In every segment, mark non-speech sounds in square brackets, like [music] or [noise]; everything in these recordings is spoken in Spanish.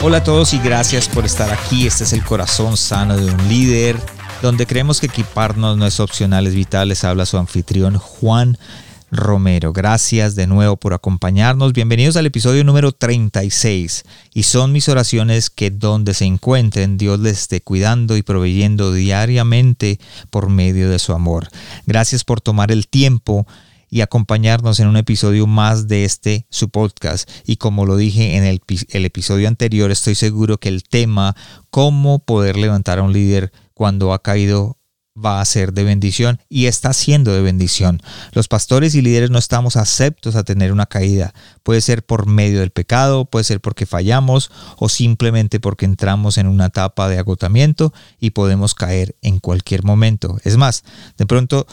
Hola a todos y gracias por estar aquí. Este es el corazón sano de un líder, donde creemos que equiparnos no es opcional, es vital. Les habla su anfitrión Juan Romero. Gracias de nuevo por acompañarnos. Bienvenidos al episodio número 36. Y son mis oraciones que donde se encuentren Dios les esté cuidando y proveyendo diariamente por medio de su amor. Gracias por tomar el tiempo y acompañarnos en un episodio más de este su podcast. Y como lo dije en el, el, episodio anterior, estoy seguro que el tema cómo poder levantar a un líder cuando ha caído va a ser de bendición y está siendo de bendición. Los pastores y líderes no estamos aceptos a tener una caída. Puede ser por medio del pecado, puede ser porque fallamos o simplemente porque entramos en una etapa de agotamiento y podemos caer en cualquier momento. Es más, de pronto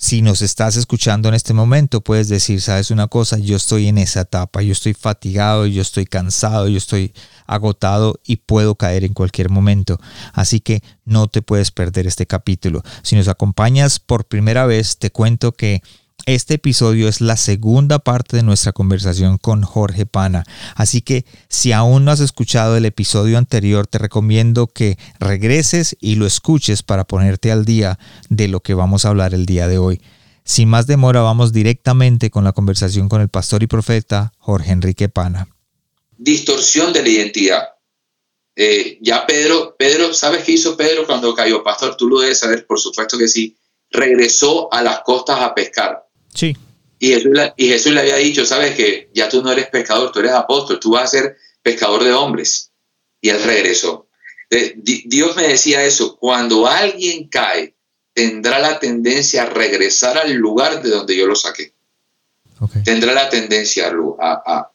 si nos estás escuchando en este momento, puedes decir, sabes una cosa, yo estoy en esa etapa, yo estoy fatigado, yo estoy cansado, yo estoy agotado y puedo caer en cualquier momento. Así que no te puedes perder este capítulo. Si nos acompañas por primera vez, te cuento que este episodio es la segunda parte de nuestra conversación con Jorge Pana, así que si aún no has escuchado el episodio anterior, te recomiendo que regreses y lo escuches para ponerte al día de lo que vamos a hablar el día de hoy. Sin más demora, vamos directamente con la conversación con el pastor y profeta Jorge Enrique Pana. Distorsión de la identidad. Eh, ya Pedro, Pedro, ¿sabes qué hizo Pedro cuando cayó? Pastor, tú lo debes saber, por supuesto que sí. Regresó a las costas a pescar Sí. Y Jesús, y Jesús le había dicho, sabes que ya tú no eres pescador, tú eres apóstol, tú vas a ser pescador de hombres. Y él regresó. Dios me decía eso, cuando alguien cae, tendrá la tendencia a regresar al lugar de donde yo lo saqué. Tendrá la tendencia a, a,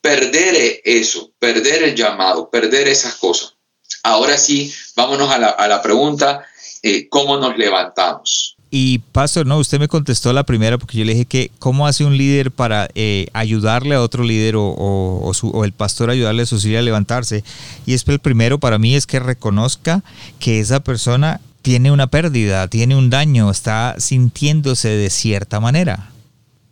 perder eso, perder el llamado, perder esas cosas. Ahora sí, vámonos a la, a la pregunta, eh, ¿cómo nos levantamos? Y Pastor, no, usted me contestó la primera porque yo le dije que cómo hace un líder para eh, ayudarle a otro líder o, o, el pastor ayudarle a su líder a levantarse. Y es el primero para mí es que reconozca que esa persona tiene una pérdida, tiene un daño, está sintiéndose de cierta manera.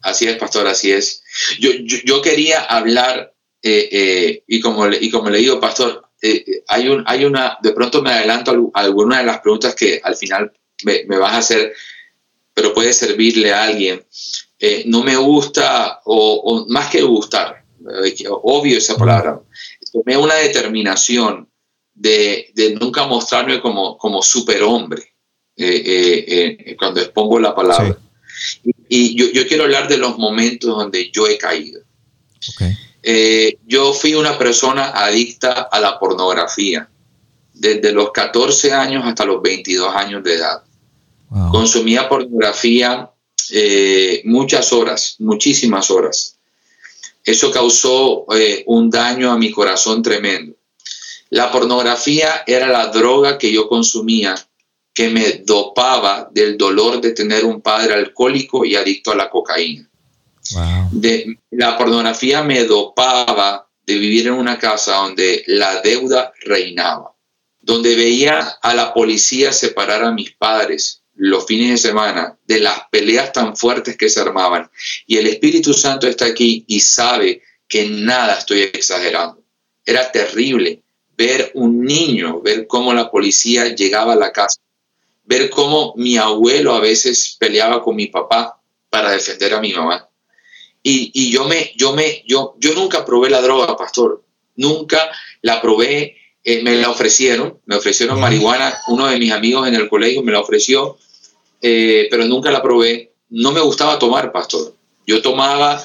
Así es, pastor, así es. Yo, yo, quería hablar, eh, eh, y, como le, y como le digo, pastor, hay, un, hay una, de pronto me adelanto a alguna de las preguntas que al final me, vas a hacer, pero puede servirle a alguien. Eh, no me gusta, o, más que gustar, eh, obvio esa palabra, tomé una determinación de, nunca mostrarme como, como superhombre eh, cuando expongo la palabra. Y, yo, quiero hablar de los momentos donde yo he caído. yo fui una persona adicta a la pornografía desde los 14 años hasta los 22 años de edad. Consumía pornografía eh, muchas horas, muchísimas horas. Eso causó eh, un daño a mi corazón tremendo. La pornografía era la droga que yo consumía que me dopaba del dolor de tener un padre alcohólico y adicto a la cocaína. De, la pornografía me dopaba de vivir en una casa donde la deuda reinaba, donde veía a la policía separar a mis padres, los fines de semana de las peleas tan fuertes que se armaban. Y el Espíritu Santo está aquí y sabe que nada estoy exagerando. Era terrible ver un niño, ver cómo la policía llegaba a la casa, ver cómo mi abuelo a veces peleaba con mi papá para defender a mi mamá. Y, yo, me, yo, me, yo, yo nunca probé la droga, pastor. Nunca la probé eh, me la ofrecieron, me ofrecieron marihuana, uno de mis amigos en el colegio me la ofreció, eh, pero nunca la probé. No me gustaba tomar, pastor. Yo tomaba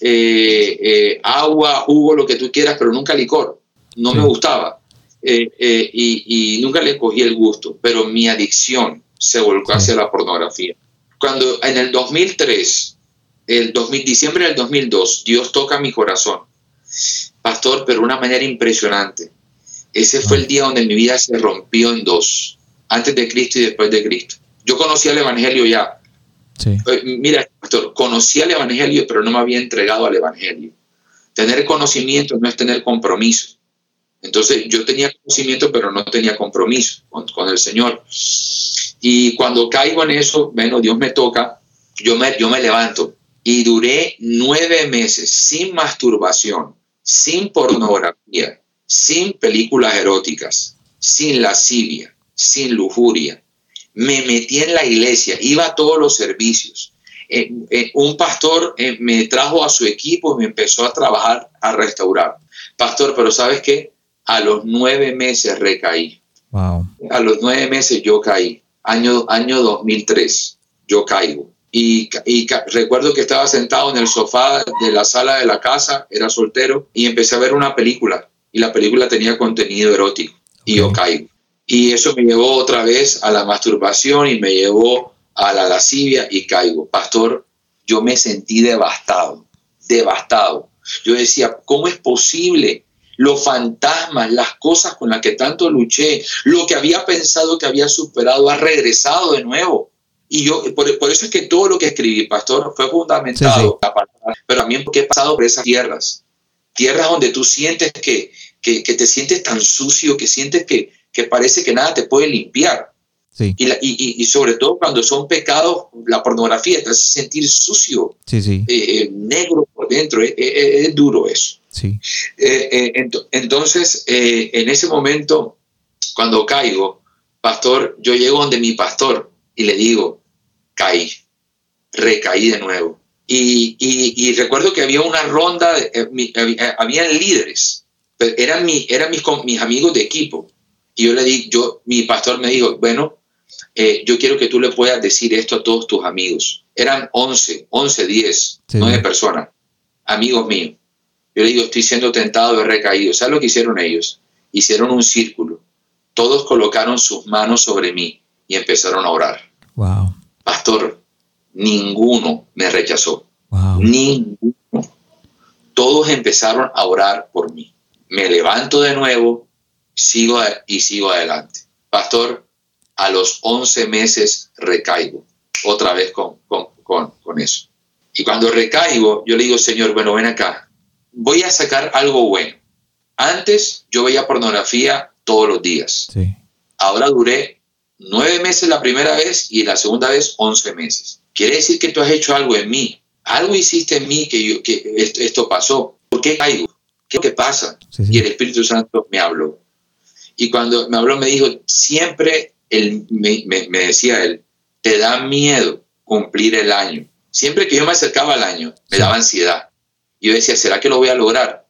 eh, agua, jugo, lo que tú quieras, pero nunca licor. No me gustaba. Y, nunca le cogí el gusto, pero mi adicción se volcó hacia la pornografía. Cuando en el 2003, el 2000, diciembre del 2002, Dios toca mi corazón, pastor, pero de una manera impresionante ese fue el día donde mi vida se rompió en dos, antes de Cristo y después de Cristo. Yo conocía el Evangelio ya. Eh, mira, pastor, conocía el Evangelio, pero no me había entregado al Evangelio. Tener conocimiento no es tener compromiso. Entonces yo tenía conocimiento, pero no tenía compromiso con, el Señor. Y cuando caigo en eso, bueno, Dios me toca, yo me, yo me levanto. Y duré nueve meses sin masturbación, sin pornografía, sin películas eróticas, sin lascivia, sin lujuria. Me metí en la iglesia, iba a todos los servicios. Eh, eh, un pastor eh, me trajo a su equipo y me empezó a trabajar, a restaurar. Pastor, pero ¿sabes qué? A los nueve meses recaí. A los nueve meses yo caí. Año, año 2003, yo caigo. Y, y, recuerdo que estaba sentado en el sofá de la sala de la casa, era soltero, y empecé a ver una película. Y la película tenía contenido erótico. Y yo caigo. Y eso me llevó otra vez a la masturbación y me llevó a la lascivia y caigo. Pastor, yo me sentí devastado, devastado. Yo decía, ¿cómo es posible? Los fantasmas, las cosas con las que tanto luché, lo que había pensado que había superado, ha regresado de nuevo. Y yo, por, eso es que todo lo que escribí, pastor, fue fundamentado, pero también porque he pasado por esas tierras, tierras donde tú sientes que, que, que te sientes tan sucio, que sientes que, que parece que nada te puede limpiar. Y, y, sobre todo cuando son pecados, la pornografía te hace sentir sucio, eh, eh, negro por dentro, eh, es, duro eso. entonces, en ese momento, cuando caigo, pastor, yo llego donde mi pastor y le digo, caí, recaí de nuevo. Y, recuerdo que había una ronda, había, líderes, eran, mi, eran mis, mis amigos de equipo. Y yo le di, yo, mi pastor me dijo, bueno, eh, yo quiero que tú le puedas decir esto a todos tus amigos. Eran 11, 11, 10, 9 personas, amigos míos. Yo le digo, estoy siendo tentado de recaído. ¿Sabes lo que hicieron ellos? Hicieron un círculo. Todos colocaron sus manos sobre mí y empezaron a orar. Wow. Pastor, ninguno me rechazó. Ninguno. Todos empezaron a orar por mí. Me levanto de nuevo, sigo y sigo adelante. Pastor, a los 11 meses recaigo otra vez con, con, eso. Y cuando recaigo, yo le digo, Señor, bueno, ven acá, voy a sacar algo bueno. Antes yo veía pornografía todos los días. Ahora duré nueve meses la primera vez y la segunda vez 11 meses. Quiere decir que tú has hecho algo en mí. Algo hiciste en mí que, yo, que esto, pasó. ¿Por qué caigo? ¿Qué es lo que pasa? Y el Espíritu Santo me habló. Y cuando me habló, me dijo, siempre él, me, decía él, te da miedo cumplir el año. Siempre que yo me acercaba al año, me daba ansiedad. Yo decía, ¿será que lo voy a lograr?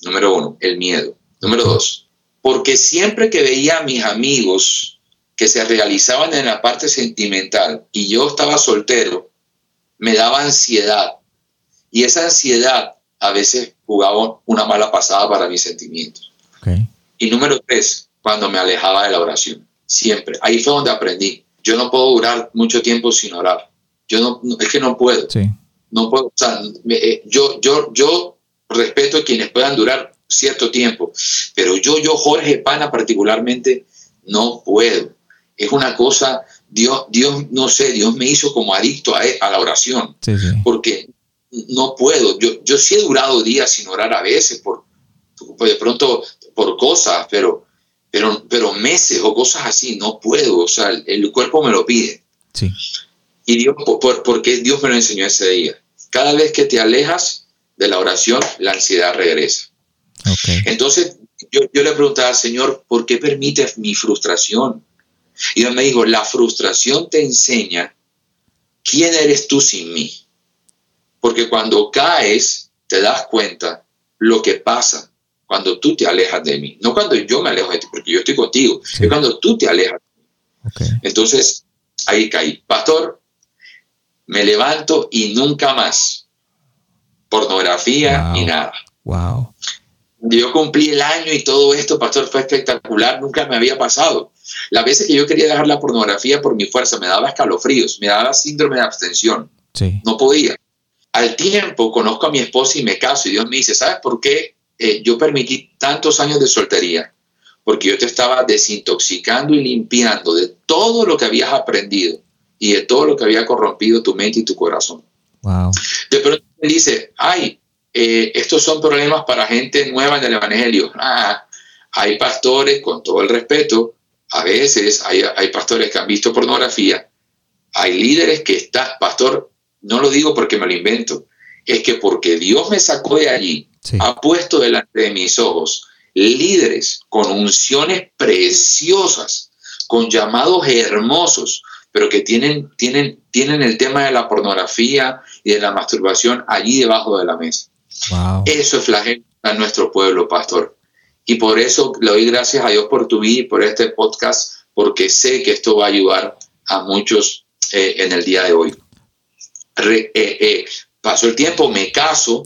Número uno, el miedo. Número dos, porque siempre que veía a mis amigos que se realizaban en la parte sentimental y yo estaba soltero, me daba ansiedad. Y esa ansiedad a veces jugaba una mala pasada para mis sentimientos. Y número tres, cuando me alejaba de la oración siempre. Ahí fue donde aprendí. Yo no puedo durar mucho tiempo sin orar. Yo no, es que no puedo. No puedo, o sea, eh, yo, yo, yo respeto a quienes puedan durar cierto tiempo, pero yo, yo, Jorge Pana particularmente, no puedo. Es una cosa, Dios, Dios, no sé, Dios me hizo como adicto a, a la oración, porque no puedo. Yo, yo sí he durado días sin orar a veces, por, de pronto por cosas, pero, pero, pero meses o cosas así, no puedo, o sea, el, cuerpo me lo pide. Sí. Y Dios, por, porque Dios me lo enseñó ese día. Cada vez que te alejas de la oración, la ansiedad regresa. Entonces, yo, yo le preguntaba, Señor, ¿por qué permites mi frustración? Y Dios me dijo, la frustración te enseña quién eres tú sin mí. Porque cuando caes, te das cuenta lo que pasa cuando tú te alejas de mí, no cuando yo me alejo de ti, porque yo estoy contigo, es cuando tú te alejas. Entonces, ahí caí. Pastor, me levanto y nunca más. Pornografía y nada. Wow. Yo cumplí el año y todo esto, pastor, fue espectacular, nunca me había pasado. Las veces que yo quería dejar la pornografía por mi fuerza, me daba escalofríos, me daba síndrome de abstención. No podía. Al tiempo conozco a mi esposa y me caso y Dios me dice, ¿sabes por qué eh, yo permití tantos años de soltería porque yo te estaba desintoxicando y limpiando de todo lo que habías aprendido y de todo lo que había corrompido tu mente y tu corazón. Wow. De pronto me dice, ay, eh, estos son problemas para gente nueva en el Evangelio. Ah, hay pastores, con todo el respeto, a veces hay, hay pastores que han visto pornografía, hay líderes que están, pastor, no lo digo porque me lo invento, es que porque Dios me sacó de allí, ha puesto delante de mis ojos líderes con unciones preciosas, con llamados hermosos, pero que tienen, tienen, tienen el tema de la pornografía y de la masturbación allí debajo de la mesa. Eso es flagelo a nuestro pueblo, pastor. Y por eso le doy gracias a Dios por tu vida y por este podcast, porque sé que esto va a ayudar a muchos eh, en el día de hoy. Eh, eh, pasó el tiempo, me caso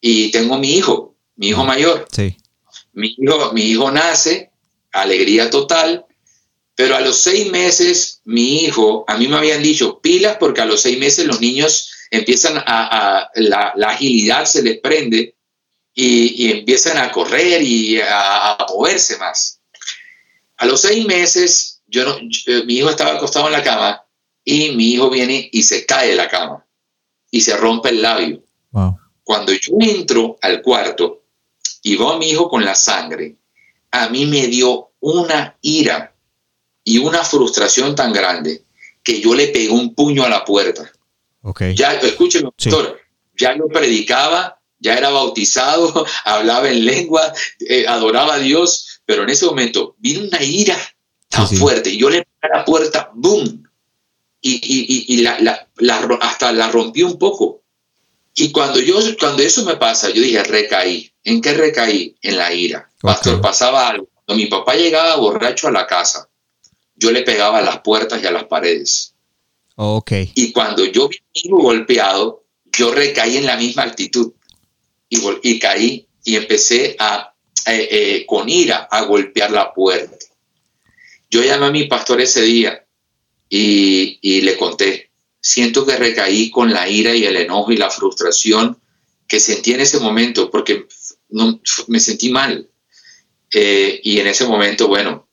y tengo mi hijo, mi hijo mayor. Mi, hijo, mi hijo nace, alegría total, pero a los seis meses mi hijo, a mí me habían dicho pilas porque a los seis meses los niños empiezan a, la, agilidad se les prende y, empiezan a correr y a, moverse más. A los seis meses, yo no, mi hijo estaba acostado en la cama y mi hijo viene y se cae de la cama y se rompe el labio. Cuando yo entro al cuarto y veo a mi hijo con la sangre, a mí me dio una ira y una frustración tan grande que yo le pegué un puño a la puerta. Ya, escúcheme, doctor, ya lo predicaba, ya era bautizado, [laughs] hablaba en lengua, eh, adoraba a Dios, pero en ese momento vino una ira tan fuerte y yo le pegué a la puerta, ¡boom! Y, la, hasta la rompí un poco. Y cuando, yo, cuando eso me pasa, yo dije, recaí. ¿En qué recaí? En la ira. Pastor, pasaba algo. Cuando mi papá llegaba borracho a la casa, yo le pegaba a las puertas y a las paredes. Okay. Y cuando yo vi golpeado, yo recaí en la misma actitud y, y caí y empecé a, eh, eh, con ira a golpear la puerta. Yo llamé a mi pastor ese día y, le conté, siento que recaí con la ira y el enojo y la frustración que sentí en ese momento porque no, me sentí mal. Eh, y en ese momento, bueno,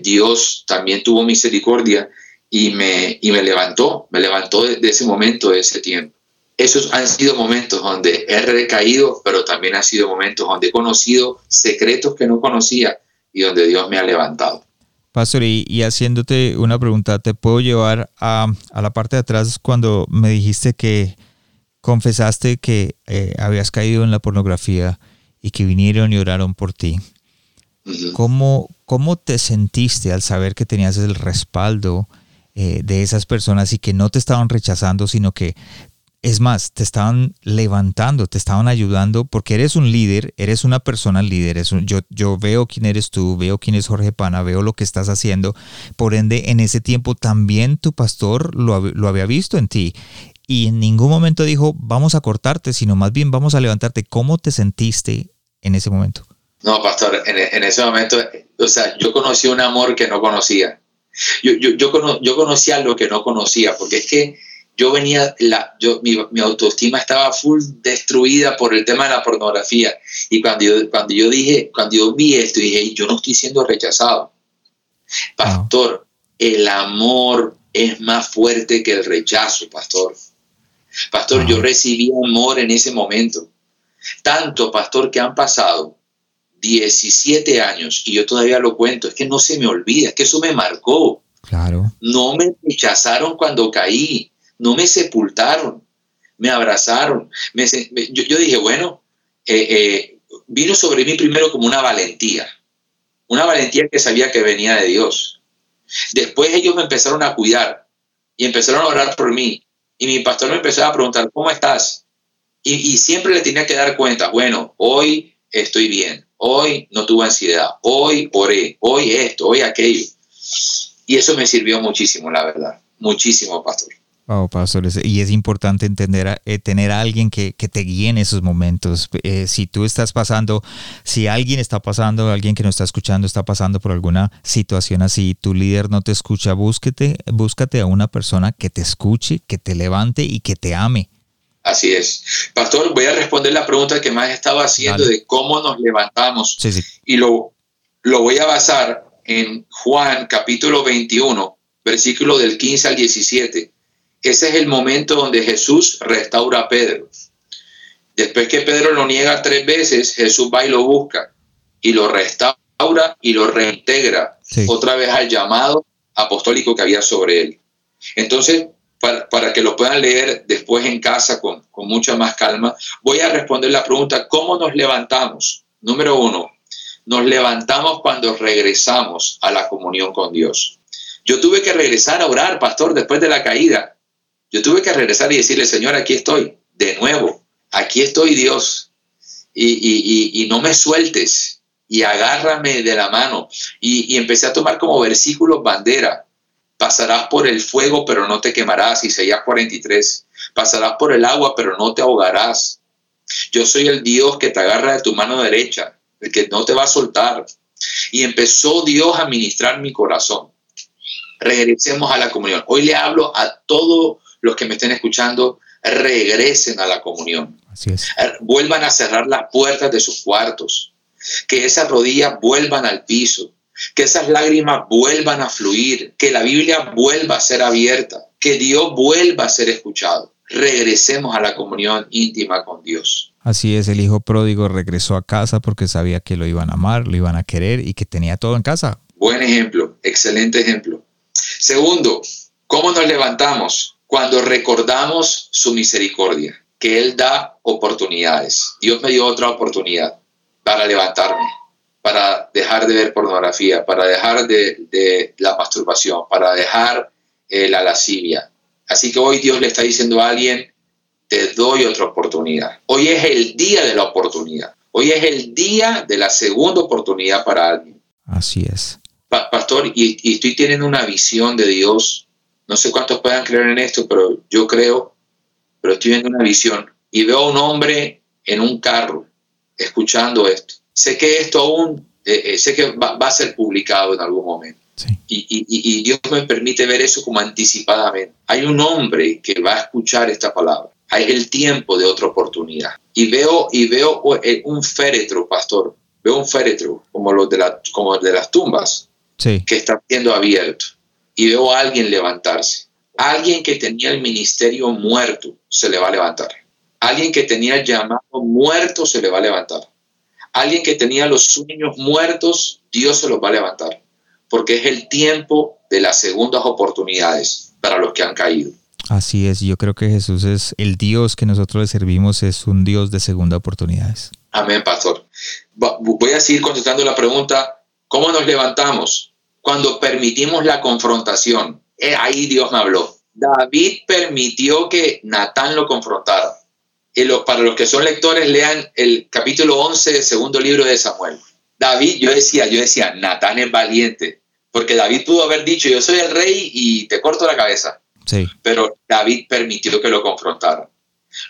Dios también tuvo misericordia y me, y me levantó, me levantó de, ese momento, de ese tiempo. Esos han sido momentos donde he recaído, pero también han sido momentos donde he conocido secretos que no conocía y donde Dios me ha levantado. Pastor, y, haciéndote una pregunta, ¿te puedo llevar a, a, la parte de atrás cuando me dijiste que confesaste que eh, habías caído en la pornografía y que vinieron y oraron por ti? ¿Cómo, ¿Cómo te sentiste al saber que tenías el respaldo eh, de esas personas y que no te estaban rechazando, sino que, es más, te estaban levantando, te estaban ayudando, porque eres un líder, eres una persona líder. yo, yo veo quién eres tú, veo quién es Jorge Pana, veo lo que estás haciendo. Por ende, en ese tiempo también tu pastor lo, había visto en ti y en ningún momento dijo, vamos a cortarte, sino más bien vamos a levantarte. ¿Cómo te sentiste en ese momento? No, pastor, en, en, ese momento, o sea, yo conocí un amor que no conocía. Yo, yo, yo, yo conocía lo que no conocía, porque es que yo venía, la, yo, mi, mi, autoestima estaba full destruida por el tema de la pornografía. Y cuando yo, cuando yo dije, cuando yo vi esto, dije, yo no estoy siendo rechazado. Pastor, el amor es más fuerte que el rechazo, pastor. Pastor, yo recibí amor en ese momento. Tanto, pastor, que han pasado 17 años y yo todavía lo cuento, es que no se me olvida, es que eso me marcó. Claro. No me rechazaron cuando caí, no me sepultaron, me abrazaron. yo, dije, bueno, eh, eh, vino sobre mí primero como una valentía, una valentía que sabía que venía de Dios. Después ellos me empezaron a cuidar y empezaron a orar por mí. Y mi pastor me empezó a preguntar, ¿cómo estás? Y, y siempre le tenía que dar cuenta, bueno, hoy estoy bien, hoy no tuve ansiedad, hoy oré, hoy esto, hoy aquello. Y eso me sirvió muchísimo, la verdad, muchísimo, pastor. Wow, pastor, y es importante entender, eh, tener a alguien que, te guíe en esos momentos. Eh, si tú estás pasando, si alguien está pasando, alguien que nos está escuchando está pasando por alguna situación así, tu líder no te escucha, búsquete, búscate a una persona que te escuche, que te levante y que te ame Así es. Pastor, voy a responder la pregunta que más estaba haciendo de cómo nos levantamos. Y lo, lo voy a basar en Juan capítulo 21, versículo del 15 al 17. Ese es el momento donde Jesús restaura a Pedro. Después que Pedro lo niega tres veces, Jesús va y lo busca y lo restaura y lo reintegra otra vez al llamado apostólico que había sobre él. Entonces, para, que lo puedan leer después en casa con, con mucha más calma, voy a responder la pregunta, ¿cómo nos levantamos? Número uno, nos levantamos cuando regresamos a la comunión con Dios. Yo tuve que regresar a orar, pastor, después de la caída. Yo tuve que regresar y decirle, Señor, aquí estoy, de nuevo, aquí estoy Dios, y, no me sueltes, y agárrame de la mano. Y, y empecé a tomar como versículos bandera Pasarás por el fuego, pero no te quemarás. Isaías 43. Pasarás por el agua, pero no te ahogarás. Yo soy el Dios que te agarra de tu mano derecha, el que no te va a soltar. Y empezó Dios a ministrar mi corazón. Regresemos a la comunión. Hoy le hablo a todos los que me estén escuchando, regresen a la comunión. Así es. Vuelvan a cerrar las puertas de sus cuartos. Que esas rodillas vuelvan al piso que esas lágrimas vuelvan a fluir, que la Biblia vuelva a ser abierta, que Dios vuelva a ser escuchado. Regresemos a la comunión íntima con Dios. Así es, el hijo pródigo regresó a casa porque sabía que lo iban a amar, lo iban a querer y que tenía todo en casa. Buen ejemplo, excelente ejemplo. Segundo, ¿cómo nos levantamos? Cuando recordamos su misericordia, que Él da oportunidades. Dios me dio otra oportunidad para levantarme para dejar de ver pornografía, para dejar de, la masturbación, para dejar eh, la lascivia. Así que hoy Dios le está diciendo a alguien, te doy otra oportunidad. Hoy es el día de la oportunidad. Hoy es el día de la segunda oportunidad para alguien. Así es. pastor, y, y estoy teniendo una visión de Dios. No sé cuántos puedan creer en esto, pero yo creo, pero estoy viendo una visión. Y veo a un hombre en un carro escuchando esto sé que esto aún, eh, eh, sé que va, a ser publicado en algún momento. Y, Dios me permite ver eso como anticipadamente. Hay un hombre que va a escuchar esta palabra. Hay el tiempo de otra oportunidad. Y veo, y veo eh, un féretro, pastor. Veo un féretro como los de, la, como de las tumbas que está siendo abierto. Y veo a alguien levantarse. Alguien que tenía el ministerio muerto se le va a levantar. Alguien que tenía el llamado muerto se le va a levantar Alguien que tenía los sueños muertos, Dios se los va a levantar, porque es el tiempo de las segundas oportunidades para los que han caído. Así es, yo creo que Jesús es el Dios que nosotros le servimos, es un Dios de segunda oportunidades. Amén, pastor. Voy a seguir contestando la pregunta, ¿cómo nos levantamos? Cuando permitimos la confrontación. Eh, ahí Dios me habló. David permitió que Natán lo confrontara para los que son lectores, lean el capítulo 11 del segundo libro de Samuel. David, yo decía, yo decía, Natán es valiente, porque David pudo haber dicho, yo soy el rey y te corto la cabeza. Sí. Pero David permitió que lo confrontara.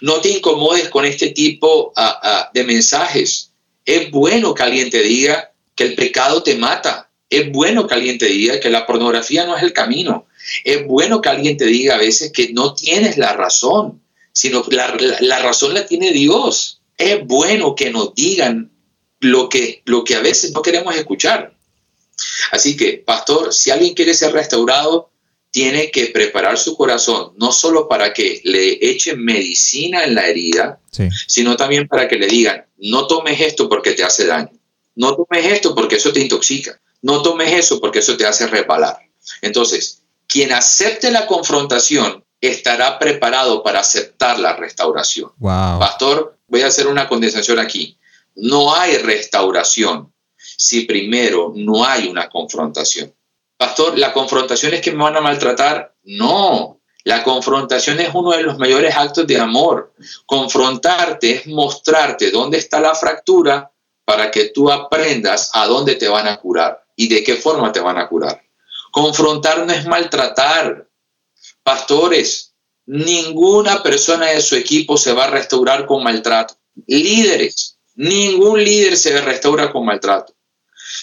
No te incomodes con este tipo de mensajes. Es bueno que alguien te diga que el pecado te mata. Es bueno que alguien te diga que la pornografía no es el camino. Es bueno que alguien te diga a veces que no tienes la razón sino la, la, razón la tiene Dios. Es bueno que nos digan lo que, lo que a veces no queremos escuchar. Así que, pastor, si alguien quiere ser restaurado, tiene que preparar su corazón, no solo para que le echen medicina en la herida, sino también para que le digan, no tomes esto porque te hace daño, no tomes esto porque eso te intoxica, no tomes eso porque eso te hace repalar. Entonces, quien acepte la confrontación estará preparado para aceptar la restauración. Pastor, voy a hacer una condensación aquí. No hay restauración si primero no hay una confrontación. Pastor, ¿la confrontación es que me van a maltratar? No, la confrontación es uno de los mayores actos de amor. Confrontarte es mostrarte dónde está la fractura para que tú aprendas a dónde te van a curar y de qué forma te van a curar. Confrontar no es maltratar, Pastores, ninguna persona de su equipo se va a restaurar con maltrato. Líderes, ningún líder se restaura con maltrato.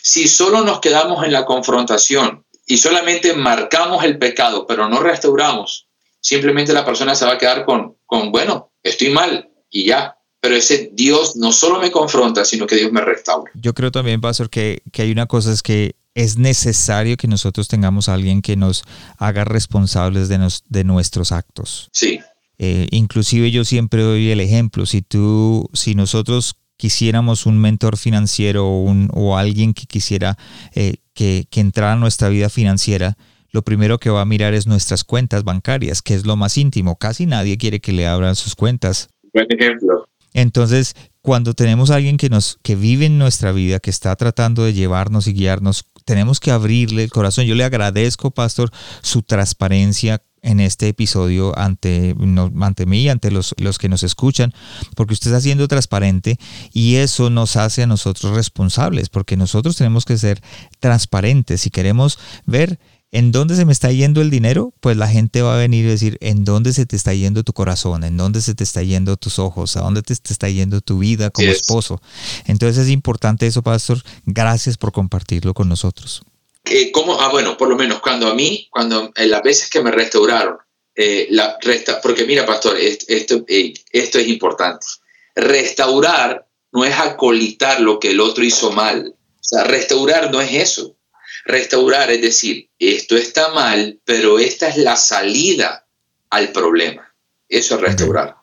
Si solo nos quedamos en la confrontación y solamente marcamos el pecado, pero no restauramos, simplemente la persona se va a quedar con, con bueno, estoy mal y ya. Pero ese Dios no solo me confronta, sino que Dios me restaura. Yo creo también, Pastor, que, que hay una cosa es que es necesario que nosotros tengamos a alguien que nos haga responsables de, nos, de nuestros actos. Sí. Eh, inclusive yo siempre doy el ejemplo, si tú, si nosotros quisiéramos un mentor financiero o, un, o alguien que quisiera eh, que, que entrara a nuestra vida financiera, lo primero que va a mirar es nuestras cuentas bancarias, que es lo más íntimo. Casi nadie quiere que le abran sus cuentas. Buen ejemplo. Entonces, cuando tenemos a alguien que nos que vive en nuestra vida, que está tratando de llevarnos y guiarnos, tenemos que abrirle el corazón. Yo le agradezco, pastor, su transparencia en este episodio ante, ante mí, ante los, los que nos escuchan, porque usted está siendo transparente y eso nos hace a nosotros responsables, porque nosotros tenemos que ser transparentes si queremos ver ¿En dónde se me está yendo el dinero? Pues la gente va a venir y decir, ¿en dónde se te está yendo tu corazón? ¿En dónde se te está yendo tus ojos? ¿A dónde te, está yendo tu vida como esposo? Entonces es importante eso, pastor. Gracias por compartirlo con nosotros. Eh, ¿Cómo? Ah, bueno, por lo menos cuando a mí, cuando en las veces que me restauraron, eh, la resta porque mira, pastor, esto, eh, esto es importante. Restaurar no es acolitar lo que el otro hizo mal. O sea, restaurar no es eso. Restaurar es decir, esto está mal, pero esta es la salida al problema. Eso es restaurar.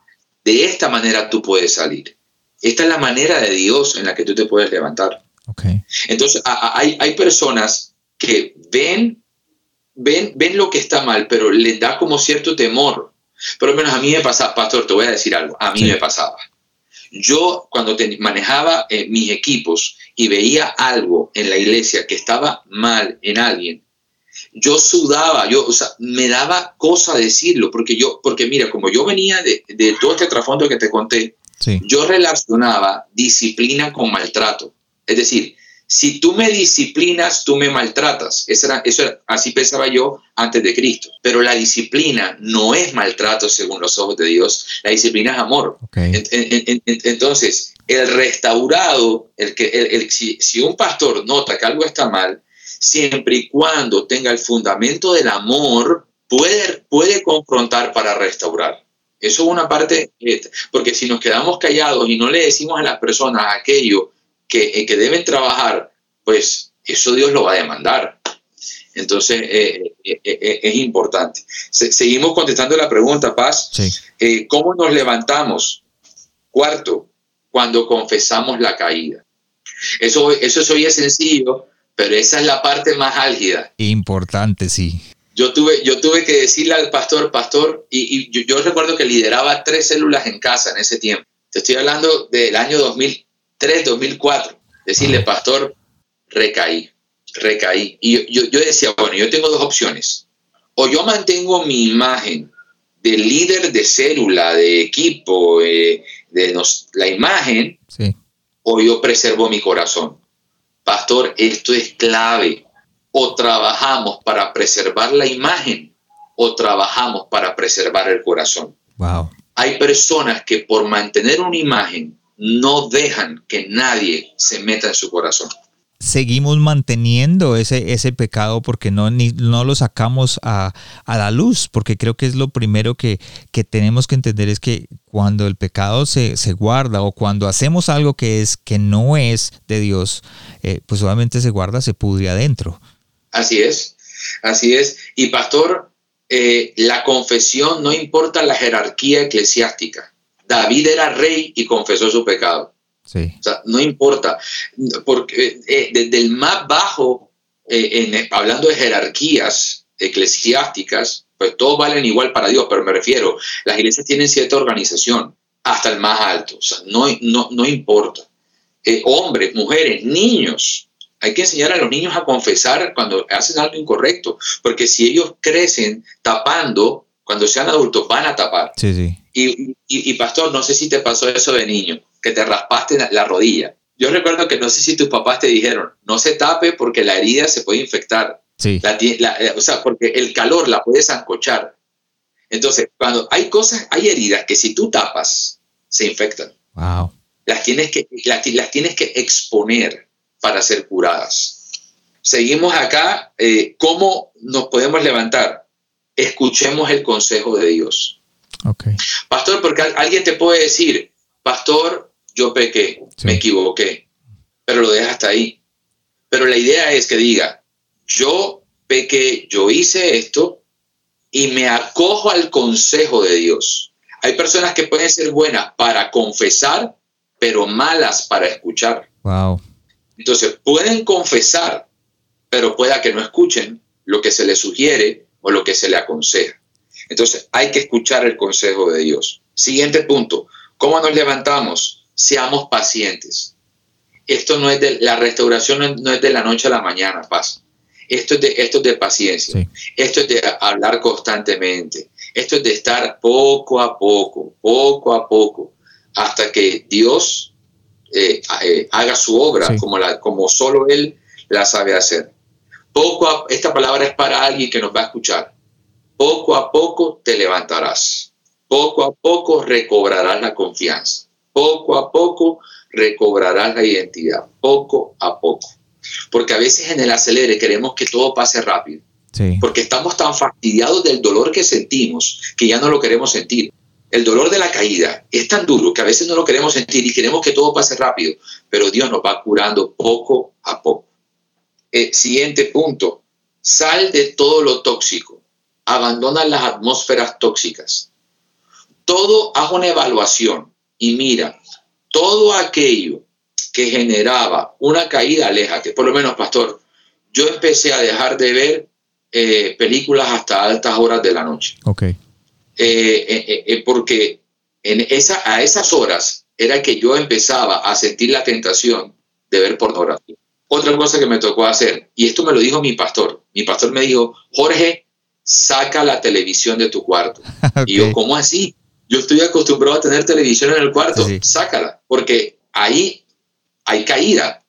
De esta manera tú puedes salir. Esta es la manera de Dios en la que tú te puedes levantar. Entonces, hay, hay personas que ven, ven, ven lo que está mal, pero les da como cierto temor. Por lo menos a mí me pasaba, pastor, te voy a decir algo, a mí me pasaba. Yo cuando manejaba eh, mis equipos y veía algo en la iglesia que estaba mal en alguien, yo sudaba, yo, o sea, me daba cosa decirlo, porque yo, porque mira, como yo venía de, todo este trasfondo que te conté, yo relacionaba disciplina con maltrato. Es decir, si tú me disciplinas, tú me maltratas. Eso era, eso así pensaba yo antes de Cristo. Pero la disciplina no es maltrato según los ojos de Dios. La disciplina es amor. entonces, el restaurado, el que, si, un pastor nota que algo está mal, siempre y cuando tenga el fundamento del amor, puede, puede confrontar para restaurar. Eso es una parte, eh, porque si nos quedamos callados y no le decimos a las personas aquello que, que deben trabajar, pues eso Dios lo va a demandar. Entonces, eh, eh, eh, es importante. seguimos contestando la pregunta, Paz. ¿Cómo nos levantamos? Cuarto, cuando confesamos la caída. Eso, eso es sencillo, pero esa es la parte más álgida. Importante, sí. Yo tuve, yo tuve que decirle al pastor, pastor, y, yo, yo, recuerdo que lideraba tres células en casa en ese tiempo. Te estoy hablando del año 2000, 2004, decirle, pastor, recaí, recaí. Y yo, yo, decía, bueno, yo tengo dos opciones. O yo mantengo mi imagen de líder de célula, de equipo, eh, de la imagen, o yo preservo mi corazón. Pastor, esto es clave. O trabajamos para preservar la imagen o trabajamos para preservar el corazón. Wow. Hay personas que por mantener una imagen no dejan que nadie se meta en su corazón. Seguimos manteniendo ese, ese pecado porque no, ni, no lo sacamos a, la luz, porque creo que es lo primero que, tenemos que entender es que cuando el pecado se, guarda o cuando hacemos algo que, es, que no es de Dios, eh, pues obviamente se guarda, se pudre adentro. Así es, así es. Y pastor, eh, la confesión no importa la jerarquía eclesiástica. David era rey y confesó su pecado. Sí. O sea, no importa, porque eh, desde el más bajo, eh, hablando de jerarquías eclesiásticas, pues todos valen igual para Dios, pero me refiero, las iglesias tienen cierta organización hasta el más alto, o sea, no, no, no importa. Eh, hombres, mujeres, niños, hay que enseñar a los niños a confesar cuando hacen algo incorrecto, porque si ellos crecen tapando, cuando sean adultos van a tapar. Sí, sí. Y, pastor, no sé si te pasó eso de niño, que te raspaste la, rodilla. Yo recuerdo que no sé si tus papás te dijeron, no se tape porque la herida se puede infectar. Sí. o sea, porque el calor la puede zancochar. Entonces, cuando hay cosas, hay heridas que si tú tapas, se infectan. Wow. Las tienes que, las, tienes que exponer para ser curadas. Seguimos acá. Eh, ¿Cómo nos podemos levantar? Escuchemos el consejo de Dios. Pastor, porque alguien te puede decir, pastor, yo pequé, me equivoqué, pero lo deja hasta ahí. Pero la idea es que diga, yo pequé, yo hice esto y me acojo al consejo de Dios. Hay personas que pueden ser buenas para confesar, pero malas para escuchar. Wow. Entonces, pueden confesar, pero pueda que no escuchen lo que se les sugiere o lo que se le aconseja. Entonces, hay que escuchar el consejo de Dios. Siguiente punto, ¿cómo nos levantamos? Seamos pacientes. Esto no es de la restauración, no es de la noche a la mañana, paz. Esto es de, esto de paciencia. Esto es de hablar constantemente. Esto es de estar poco a poco, poco a poco, hasta que Dios eh, eh, haga su obra como, la, como solo Él la sabe hacer. Poco esta palabra es para alguien que nos va a escuchar. Poco a poco te levantarás. Poco a poco recobrarás la confianza. Poco a poco recobrarás la identidad. Poco a poco. Porque a veces en el acelere queremos que todo pase rápido. Porque estamos tan fastidiados del dolor que sentimos que ya no lo queremos sentir. El dolor de la caída es tan duro que a veces no lo queremos sentir y queremos que todo pase rápido, pero Dios nos va curando poco a poco. Eh, siguiente punto, sal de todo lo tóxico, abandona las atmósferas tóxicas. Todo, haz una evaluación y mira, todo aquello que generaba una caída, aléjate. Por lo menos, pastor, yo empecé a dejar de ver eh, películas hasta altas horas de la noche. Ok. Eh, porque en esa, a esas horas era que yo empezaba a sentir la tentación de ver pornografía. Otra cosa que me tocó hacer, y esto me lo dijo mi pastor, mi pastor me dijo, Jorge, saca la televisión de tu cuarto. [laughs] Y yo, ¿cómo así? Yo estoy acostumbrado a tener televisión en el cuarto, sácala, porque ahí hay caída.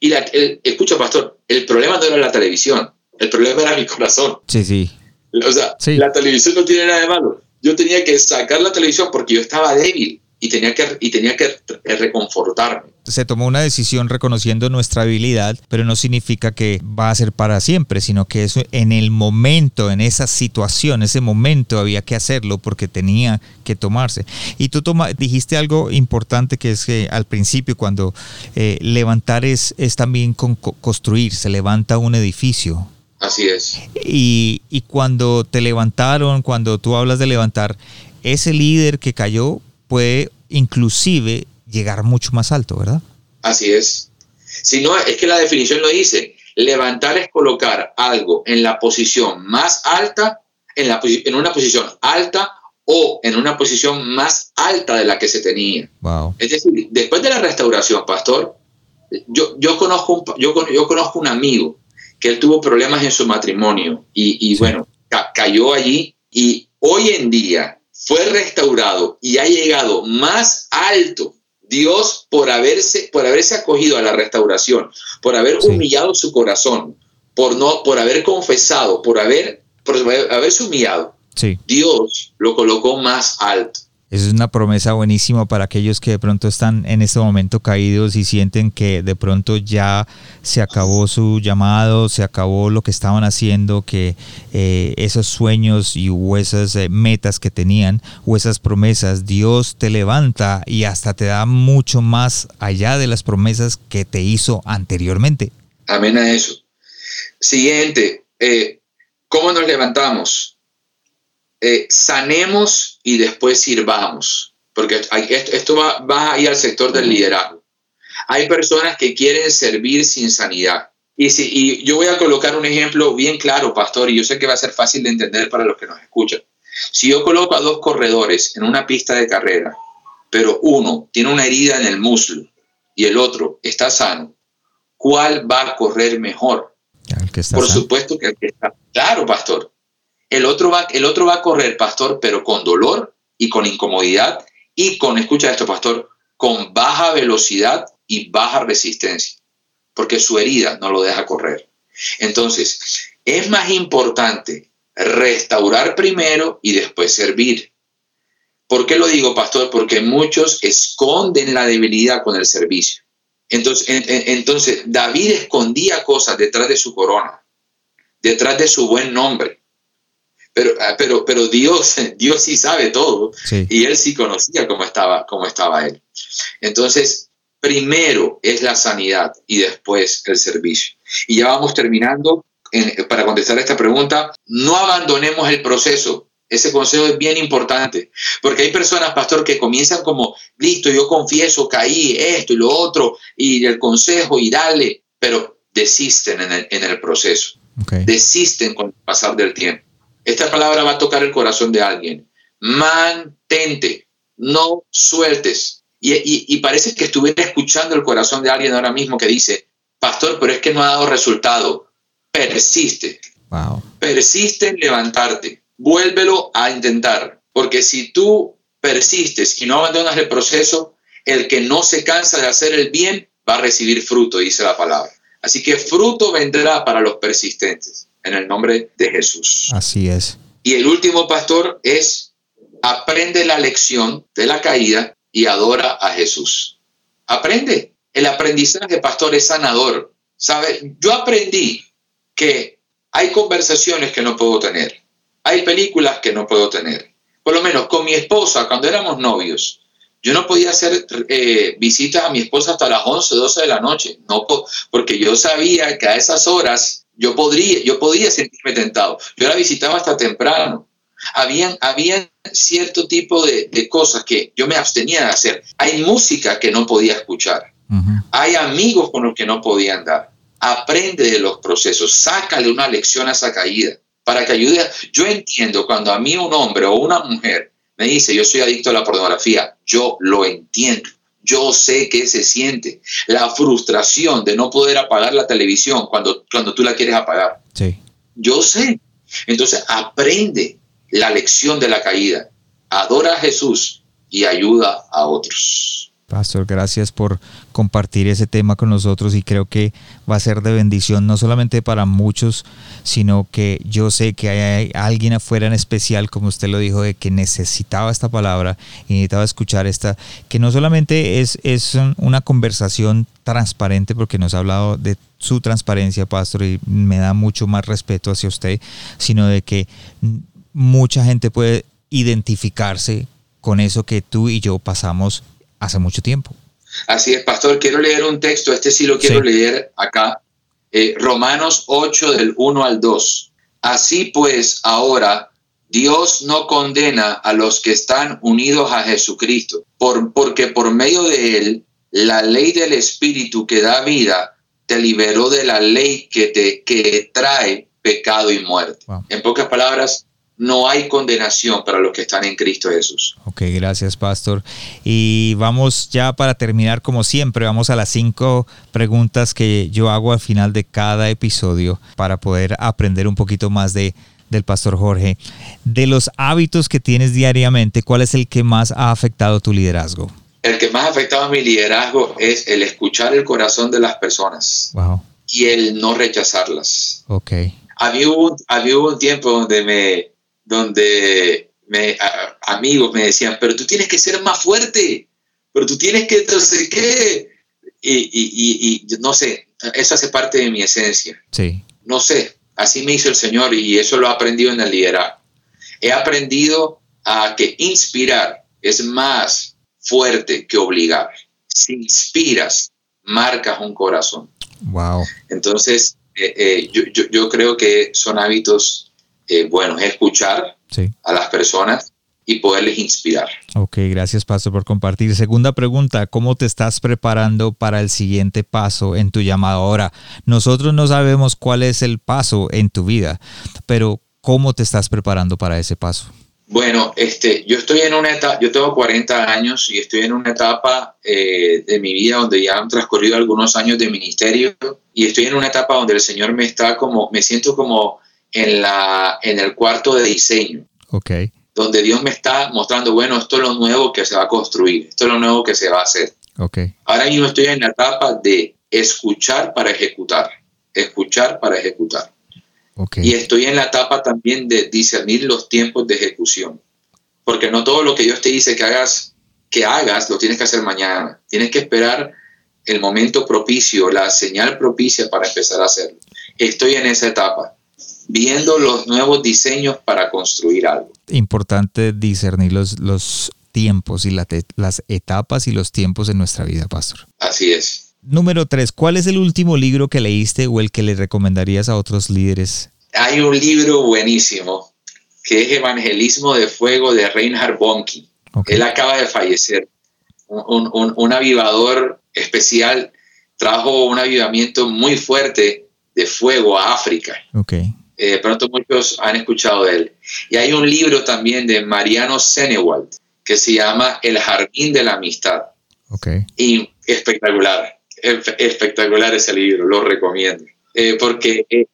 Y la, escucha, pastor, el problema no era la televisión, el problema era mi corazón. Sí, sí. O sea, la televisión no tiene nada de malo. Yo tenía que sacar la televisión porque yo estaba débil y tenía que, y tenía que reconfortarme. Se tomó una decisión reconociendo nuestra habilidad, pero no significa que va a ser para siempre, sino que eso en el momento, en esa situación, ese momento había que hacerlo porque tenía que tomarse. Y tú toma, dijiste algo importante que es que al principio cuando eh, levantar es, es también con, construir, se levanta un edificio. Así es. Y, y cuando te levantaron, cuando tú hablas de levantar, ese líder que cayó puede inclusive llegar mucho más alto, ¿verdad? Así es. Si no, es que la definición lo dice. Levantar es colocar algo en la posición más alta, en, la, en una posición alta o en una posición más alta de la que se tenía. Wow. Es decir, después de la restauración, pastor, yo, yo, conozco, un, yo, yo conozco un amigo que él tuvo problemas en su matrimonio y, bueno, cayó allí y hoy en día fue restaurado y ha llegado más alto Dios por haberse, por haberse acogido a la restauración, por haber humillado su corazón, por, no, por haber confesado, por, haber, por haberse humillado. Dios lo colocó más alto. Esa es una promesa buenísima para aquellos que de pronto están en este momento caídos y sienten que de pronto ya se acabó su llamado, se acabó lo que estaban haciendo, que eh, esos sueños y esas eh, metas que tenían o esas promesas, Dios te levanta y hasta te da mucho más allá de las promesas que te hizo anteriormente. Amén a eso. Siguiente, eh, ¿cómo nos levantamos? Eh, sanemos y después sirvamos, porque esto, va, va ahí al sector del liderazgo. Hay personas que quieren servir sin sanidad. Y, si, y yo voy a colocar un ejemplo bien claro, pastor, y yo sé que va a ser fácil de entender para los que nos escuchan. Si yo coloco a dos corredores en una pista de carrera, pero uno tiene una herida en el muslo y el otro está sano, ¿cuál va a correr mejor? Por supuesto que el que está. Claro, pastor. El otro, va, el otro va a correr, pastor, pero con dolor y con incomodidad y con, escucha esto, pastor, con baja velocidad y baja resistencia, porque su herida no lo deja correr. Entonces, es más importante restaurar primero y después servir. ¿Por qué lo digo, pastor? Porque muchos esconden la debilidad con el servicio. Entonces, entonces David escondía cosas detrás de su corona, detrás de su buen nombre. Pero, ah, pero, pero Dios, Dios sí sabe todo y él sí conocía cómo estaba, cómo estaba él. Entonces, primero es la sanidad y después el servicio. Y ya vamos terminando. para contestar esta pregunta, no abandonemos el proceso. Ese consejo es bien importante, porque hay personas, pastor, que comienzan como, listo, yo confieso, caí, esto y lo otro, y el consejo y dale, pero desisten en el, proceso, desisten con el pasar del tiempo. Esta palabra va a tocar el corazón de alguien. Mantente, no sueltes. Y, parece que estuviera escuchando el corazón de alguien ahora mismo que dice, pastor, pero es que no ha dado resultado. Persiste. Persiste en levantarte vuélvelo a intentar, porque si tú persistes y no abandonas el proceso, el que no se cansa de hacer el bien va a recibir fruto, dice la palabra. Así que fruto vendrá para los persistentes, en el nombre de Jesús. Así es. Y el último pastor es, aprende la lección de la caída y adora a Jesús. Aprende. El aprendizaje, pastor, es sanador. ¿Sabe? Yo aprendí que hay conversaciones que no puedo tener hay películas que no puedo tener. Por lo menos con mi esposa, cuando éramos novios, yo no podía hacer eh, visitas a mi esposa hasta las 11, 12 de la noche, no porque yo sabía que a esas horas yo podría, yo podía sentirme tentado. Yo la visitaba hasta temprano. Habían, habían cierto tipo de, cosas que yo me abstenía de hacer. Hay música que no podía escuchar. Hay amigos con los que no podía andar. Aprende de los procesos, sácale una lección a esa caída para que ayude. Yo entiendo cuando a mí un hombre o una mujer me dice yo soy adicto a la pornografía, yo lo entiendo. Yo sé que se siente la frustración de no poder apagar la televisión cuando, cuando tú la quieres apagar. Sí. Yo sé. Entonces aprende la lección de la caída. Adora a Jesús y ayuda a otros. Pastor, gracias por compartir ese tema con nosotros y creo que va a ser de bendición no solamente para muchos, sino que yo sé que hay alguien afuera en especial, como usted lo dijo, de que necesitaba esta palabra y necesitaba escuchar esta, que no solamente es, es una conversación transparente, porque nos ha hablado de su transparencia, Pastor, y me da mucho más respeto hacia usted, sino de que mucha gente puede identificarse con eso que tú y yo pasamos hace mucho tiempo. Así es, pastor, quiero leer un texto, este sí lo quiero leer acá, eh, Romanos 8 del 1 al 2. Así pues, ahora Dios no condena a los que están unidos a Jesucristo, por, porque por medio de él, la ley del Espíritu que da vida te liberó de la ley que te que trae pecado y muerte. En pocas palabras, no hay condenación para los que están en Cristo Jesús. Ok, gracias, Pastor. Y vamos ya para terminar, como siempre, vamos a las cinco preguntas que yo hago al final de cada episodio para poder aprender un poquito más de, del Pastor Jorge. De los hábitos que tienes diariamente, ¿cuál es el que más ha afectado tu liderazgo? El que más ha afectado mi liderazgo es el escuchar el corazón de las personas wow. y el no rechazarlas. Ok. Había un, había un tiempo donde me, donde me, amigos me decían, pero tú tienes que ser más fuerte, pero tú tienes que no sé qué. Y, no sé, eso hace parte de mi esencia. Sí. No sé, así me hizo el Señor y eso lo he aprendido en el liderazgo. He aprendido a que inspirar es más fuerte que obligar. Si inspiras, marcas un corazón. Wow. Entonces, eh, eh, yo, yo, creo que son hábitos eh, bueno, escuchar a las personas y poderles inspirar. Ok, gracias Pastor por compartir. Segunda pregunta, ¿cómo te estás preparando para el siguiente paso en tu llamado? Ahora, nosotros no sabemos cuál es el paso en tu vida, pero ¿cómo te estás preparando para ese paso? Bueno, este, yo estoy en una etapa, yo tengo 40 años y estoy en una etapa eh, de mi vida donde ya han transcurrido algunos años de ministerio y estoy en una etapa donde el Señor me está como, me siento como en, la, en el cuarto de diseño. Okay. Donde Dios me está mostrando, bueno, esto es lo nuevo que se va a construir, esto es lo nuevo que se va a hacer. Okay. Ahora mismo estoy en la etapa de escuchar para ejecutar, escuchar para ejecutar. Okay. Y estoy en la etapa también de discernir los tiempos de ejecución. Porque no todo lo que Dios te dice que hagas, que hagas, lo tienes que hacer mañana. Tienes que esperar el momento propicio, la señal propicia para empezar a hacerlo. Estoy en esa etapa viendo los nuevos diseños para construir algo. Importante discernir los, los tiempos y las etapas y los tiempos en nuestra vida, pastor. Así es. Número tres, ¿cuál es el último libro que leíste o el que le recomendarías a otros líderes? Hay un libro buenísimo que es Evangelismo de Fuego de Reinhard Bonnke. Él acaba de fallecer. Un, avivador especial trajo un avivamiento muy fuerte de fuego a África. Okay. Eh, pronto muchos han escuchado de él. Y hay un libro también de Mariano Senewald que se llama El Jardín de la Amistad. Okay. Y espectacular, espectacular ese libro, lo recomiendo. Eh, porque, eh,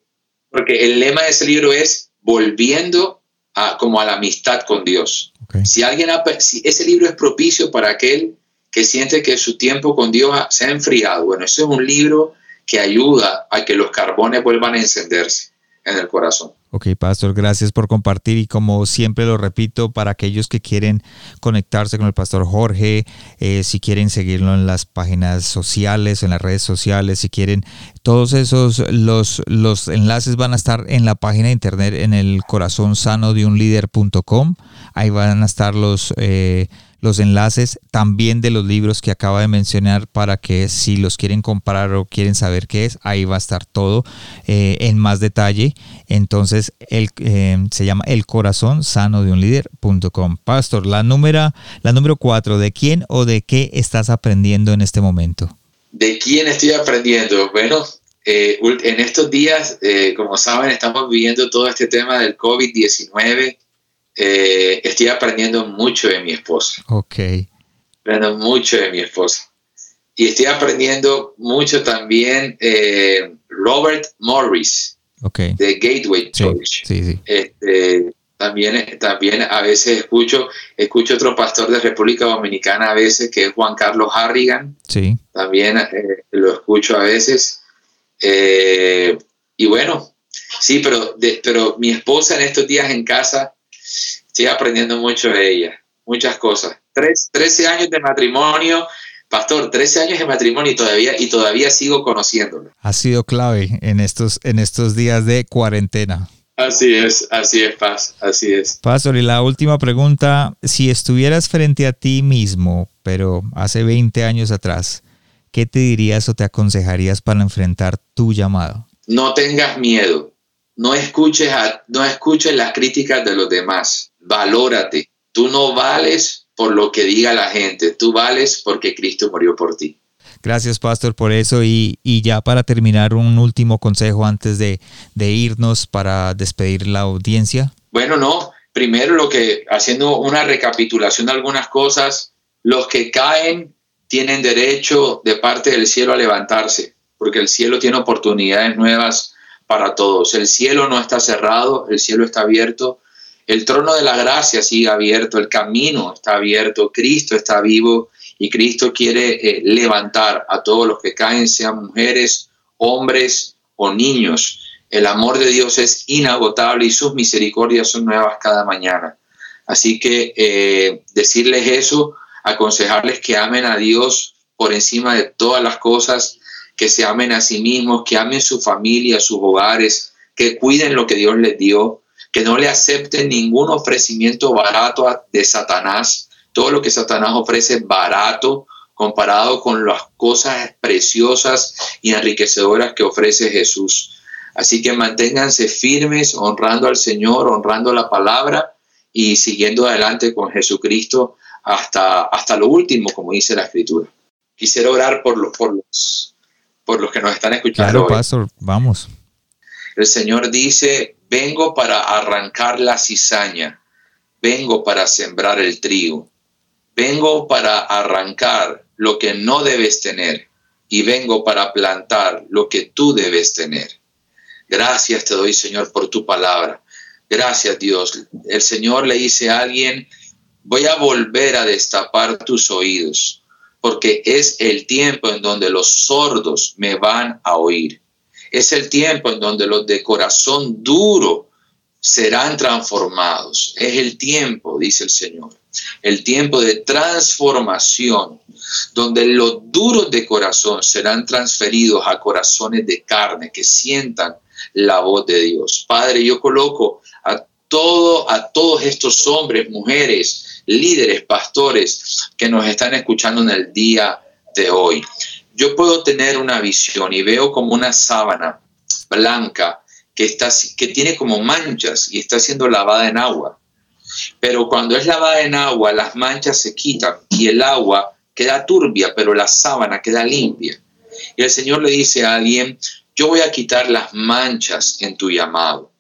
porque el lema de ese libro es volviendo a, como a la amistad con Dios. Si alguien si ese libro es propicio para aquel que siente que su tiempo con Dios se ha enfriado, bueno, ese es un libro que ayuda a que los carbones vuelvan a encenderse en el corazón. Ok, Pastor, gracias por compartir y como siempre lo repito, para aquellos que quieren conectarse con el Pastor Jorge, eh, si quieren seguirlo en las páginas sociales, en las redes sociales, si quieren, todos esos, los, los enlaces van a estar en la página de internet en el corazón sano de un líder.com. Ahí van a estar los... Eh, los enlaces también de los libros que acaba de mencionar para que si los quieren comprar o quieren saber qué es, ahí va a estar todo eh, en más detalle. Entonces, el, eh, se llama El corazón sano de un líder.com. Pastor, la número, la número cuatro, ¿de quién o de qué estás aprendiendo en este momento? ¿De quién estoy aprendiendo? Bueno, eh, en estos días, como saben, estamos viviendo todo este tema del COVID-19 eh, estoy aprendiendo mucho de mi esposa. Ok. Aprendiendo mucho de mi esposa. Y estoy aprendiendo mucho también eh, Robert Morris okay. de Gateway Church. Sí, sí. Este, también, también a veces escucho, escucho otro pastor de República Dominicana a veces que es Juan Carlos Harrigan. Sí. También eh, lo escucho a veces. y bueno, sí, pero, pero mi esposa en estos días en casa estoy aprendiendo mucho de ella, muchas cosas. Tres, 13 años de matrimonio, pastor, 13 años de matrimonio y todavía, y todavía sigo conociéndolo. Ha sido clave en estos, en estos días de cuarentena. Así es, así es, Paz, así es. Pastor, y la última pregunta, si estuvieras frente a ti mismo, pero hace 20 años atrás, ¿qué te dirías o te aconsejarías para enfrentar tu llamado? No tengas miedo, no escuches, no escuches las críticas de los demás valórate. Tú no vales por lo que diga la gente, tú vales porque Cristo murió por ti. Gracias, Pastor, por eso. Y, ya para terminar, un último consejo antes de, irnos para despedir la audiencia. Bueno, no. Primero, lo que, haciendo una recapitulación de algunas cosas, los que caen tienen derecho de parte del cielo a levantarse, porque el cielo tiene oportunidades nuevas para todos. El cielo no está cerrado, el cielo está abierto el trono de la gracia sigue abierto, el camino está abierto, Cristo está vivo y Cristo quiere eh, levantar a todos los que caen, sean mujeres, hombres o niños. El amor de Dios es inagotable y sus misericordias son nuevas cada mañana. Así que eh, decirles eso, aconsejarles que amen a Dios por encima de todas las cosas, que se amen a sí mismos, que amen su familia, sus hogares, que cuiden lo que Dios les dio, que no le acepten ningún ofrecimiento barato de Satanás. Todo lo que Satanás ofrece barato comparado con las cosas preciosas y enriquecedoras que ofrece Jesús. Así que manténganse firmes, honrando al Señor, honrando la palabra y siguiendo adelante con Jesucristo hasta, hasta lo último, como dice la Escritura. Quisiera orar por los, por los, por los que nos están escuchando. Claro, Pastor, vamos. El Señor dice, vengo para arrancar la cizaña, vengo para sembrar el trigo, vengo para arrancar lo que no debes tener y vengo para plantar lo que tú debes tener. Gracias te doy, Señor, por tu palabra. Gracias, Dios. El Señor le dice a alguien, voy a volver a destapar tus oídos, porque es el tiempo en donde los sordos me van a oír. Es el tiempo en donde los de corazón duro serán transformados. Es el tiempo, dice el Señor, el tiempo de transformación, donde los duros de corazón serán transferidos a corazones de carne que sientan la voz de Dios. Padre, yo coloco a todo a todos estos hombres, mujeres, líderes, pastores que nos están escuchando en el día de hoy. Yo puedo tener una visión y veo como una sábana blanca que, está, que tiene como manchas y está siendo lavada en agua. Pero cuando es lavada en agua, las manchas se quitan y el agua queda turbia, pero la sábana queda limpia. Y el Señor le dice a alguien, yo voy a quitar las manchas en tu llamado.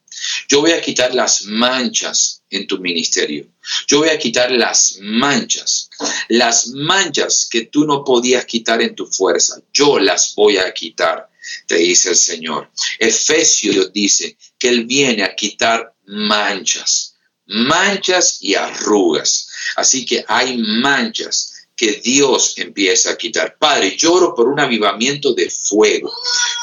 Yo voy a quitar las manchas en tu ministerio. Yo voy a quitar las manchas. Las manchas que tú no podías quitar en tu fuerza. Yo las voy a quitar, te dice el Señor. Efesios dice que Él viene a quitar manchas. Manchas y arrugas. Así que hay manchas que Dios empieza a quitar. Padre, lloro por un avivamiento de fuego.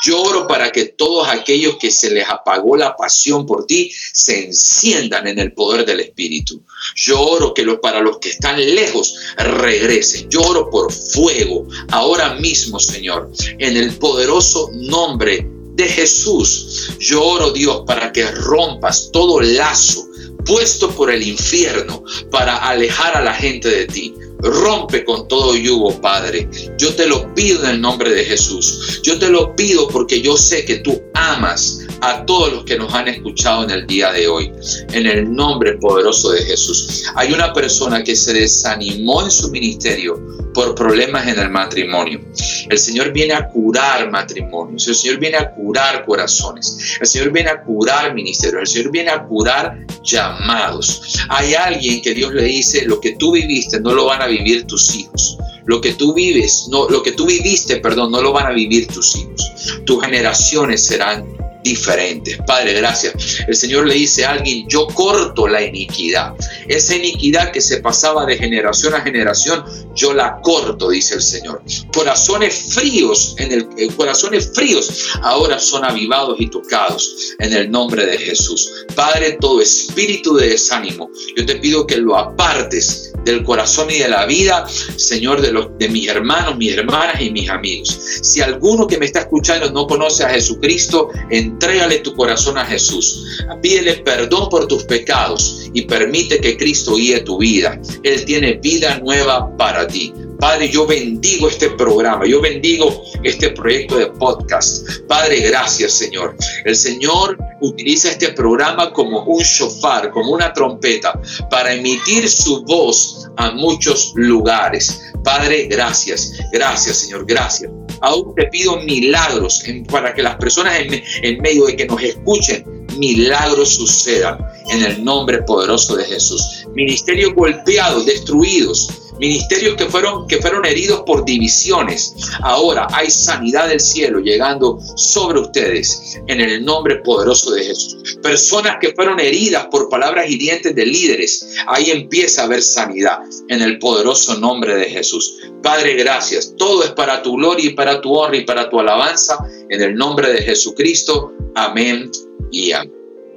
Lloro para que todos aquellos que se les apagó la pasión por ti se enciendan en el poder del Espíritu. Lloro que para los que están lejos regresen. Lloro por fuego ahora mismo, Señor, en el poderoso nombre de Jesús. Lloro, Dios, para que rompas todo lazo puesto por el infierno para alejar a la gente de ti. Rompe con todo yugo, Padre. Yo te lo pido en el nombre de Jesús. Yo te lo pido porque yo sé que tú amas a todos los que nos han escuchado en el día de hoy. En el nombre poderoso de Jesús. Hay una persona que se desanimó en su ministerio por problemas en el matrimonio. El Señor viene a curar matrimonios, el Señor viene a curar corazones, el Señor viene a curar ministerios, el Señor viene a curar llamados. Hay alguien que Dios le dice, lo que tú viviste no lo van a vivir tus hijos. Lo que tú vives, no, lo que tú viviste, perdón, no lo van a vivir tus hijos. Tus generaciones serán diferentes. Padre, gracias. El Señor le dice a alguien, yo corto la iniquidad. Esa iniquidad que se pasaba de generación a generación, yo la corto, dice el Señor. Corazones fríos, en el, eh, corazones fríos ahora son avivados y tocados en el nombre de Jesús. Padre, todo espíritu de desánimo, yo te pido que lo apartes del corazón y de la vida, Señor, de, los, de mis hermanos, mis hermanas y mis amigos. Si alguno que me está escuchando no conoce a Jesucristo, entrégale tu corazón a Jesús. Pídele perdón por tus pecados y permite que Cristo guíe tu vida. Él tiene vida nueva para ti. Padre, yo bendigo este programa, yo bendigo este proyecto de podcast. Padre, gracias Señor. El Señor utiliza este programa como un shofar, como una trompeta, para emitir su voz a muchos lugares. Padre, gracias, gracias Señor, gracias. Aún te pido milagros para que las personas en, en medio de que nos escuchen, milagros sucedan en el nombre poderoso de Jesús. Ministerios golpeados, destruidos, ministerios que fueron, que fueron heridos por divisiones. Ahora hay sanidad del cielo llegando sobre ustedes en el nombre poderoso de Jesús. Personas que fueron heridas por palabras hirientes de líderes, ahí empieza a haber sanidad en el poderoso nombre de Jesús. Padre, gracias. Todo es para tu gloria y para tu honra y para tu alabanza en el nombre de Jesucristo. Amén y amén.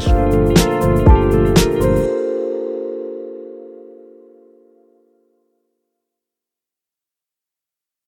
Finish.